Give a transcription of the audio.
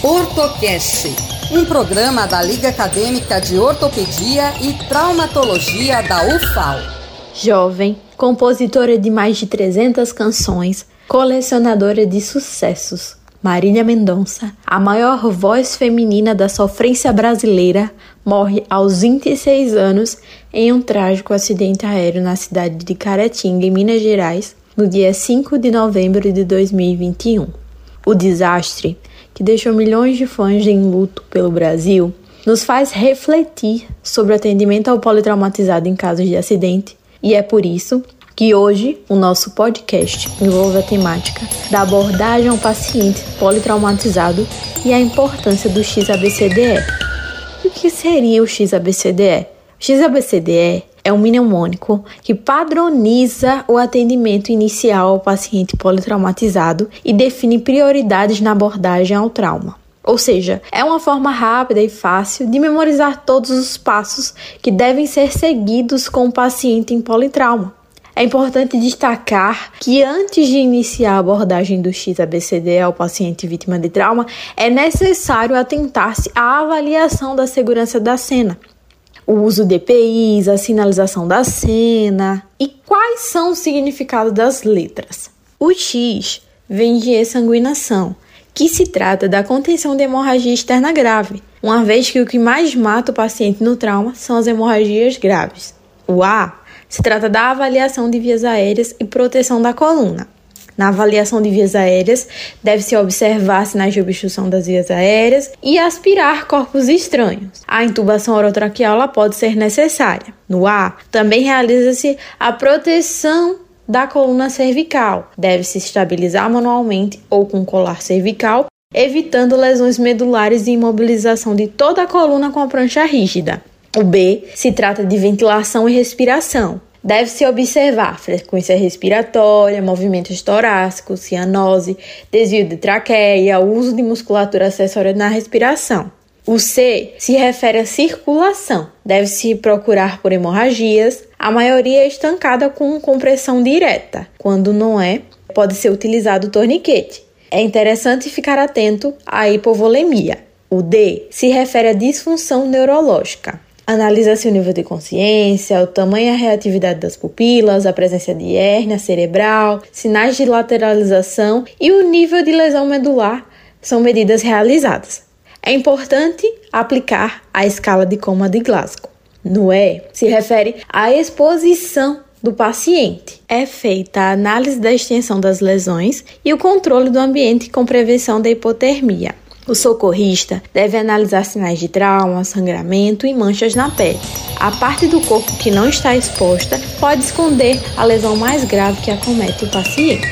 Ortocast, um programa da Liga Acadêmica de Ortopedia e Traumatologia da UFAL. Jovem, compositora de mais de 300 canções, colecionadora de sucessos, Marília Mendonça, a maior voz feminina da sofrência brasileira, morre aos 26 anos em um trágico acidente aéreo na cidade de Caratinga, em Minas Gerais, no dia 5 de novembro de 2021. O desastre que deixou milhões de fãs em luto pelo Brasil, nos faz refletir sobre o atendimento ao politraumatizado em casos de acidente, e é por isso que hoje o nosso podcast envolve a temática da abordagem ao paciente politraumatizado e a importância do XABCDE. O que seria o XABCDE? O XABCDE é um mnemônico que padroniza o atendimento inicial ao paciente politraumatizado e define prioridades na abordagem ao trauma. Ou seja, é uma forma rápida e fácil de memorizar todos os passos que devem ser seguidos com o paciente em politrauma. É importante destacar que antes de iniciar a abordagem do XABCD ao paciente vítima de trauma, é necessário atentar-se à avaliação da segurança da cena, o uso de EPIs, a sinalização da cena e quais são os significados das letras. O X vem de exsanguinação, que se trata da contenção de hemorragia externa grave, uma vez que o que mais mata o paciente no trauma são as hemorragias graves. O A se trata da avaliação de vias aéreas e proteção da coluna. Na avaliação de vias aéreas, deve-se observar sinais de obstrução das vias aéreas e aspirar corpos estranhos. A intubação orotraqueal pode ser necessária. No A, também realiza-se a proteção da coluna cervical. Deve-se estabilizar manualmente ou com colar cervical, evitando lesões medulares e imobilização de toda a coluna com a prancha rígida. O B se trata de ventilação e respiração. Deve-se observar frequência respiratória, movimentos torácicos, cianose, desvio de traqueia, uso de musculatura acessória na respiração. O C se refere à circulação. Deve-se procurar por hemorragias, a maioria é estancada com compressão direta. Quando não é, pode ser utilizado o torniquete. É interessante ficar atento à hipovolemia. O D se refere à disfunção neurológica. Analisa-se o nível de consciência, o tamanho e a reatividade das pupilas, a presença de hérnia cerebral, sinais de lateralização e o nível de lesão medular são medidas realizadas. É importante aplicar a escala de coma de Glasgow. No E, se refere à exposição do paciente. É feita a análise da extensão das lesões e o controle do ambiente com prevenção da hipotermia. O socorrista deve analisar sinais de trauma, sangramento e manchas na pele. A parte do corpo que não está exposta pode esconder a lesão mais grave que acomete o paciente.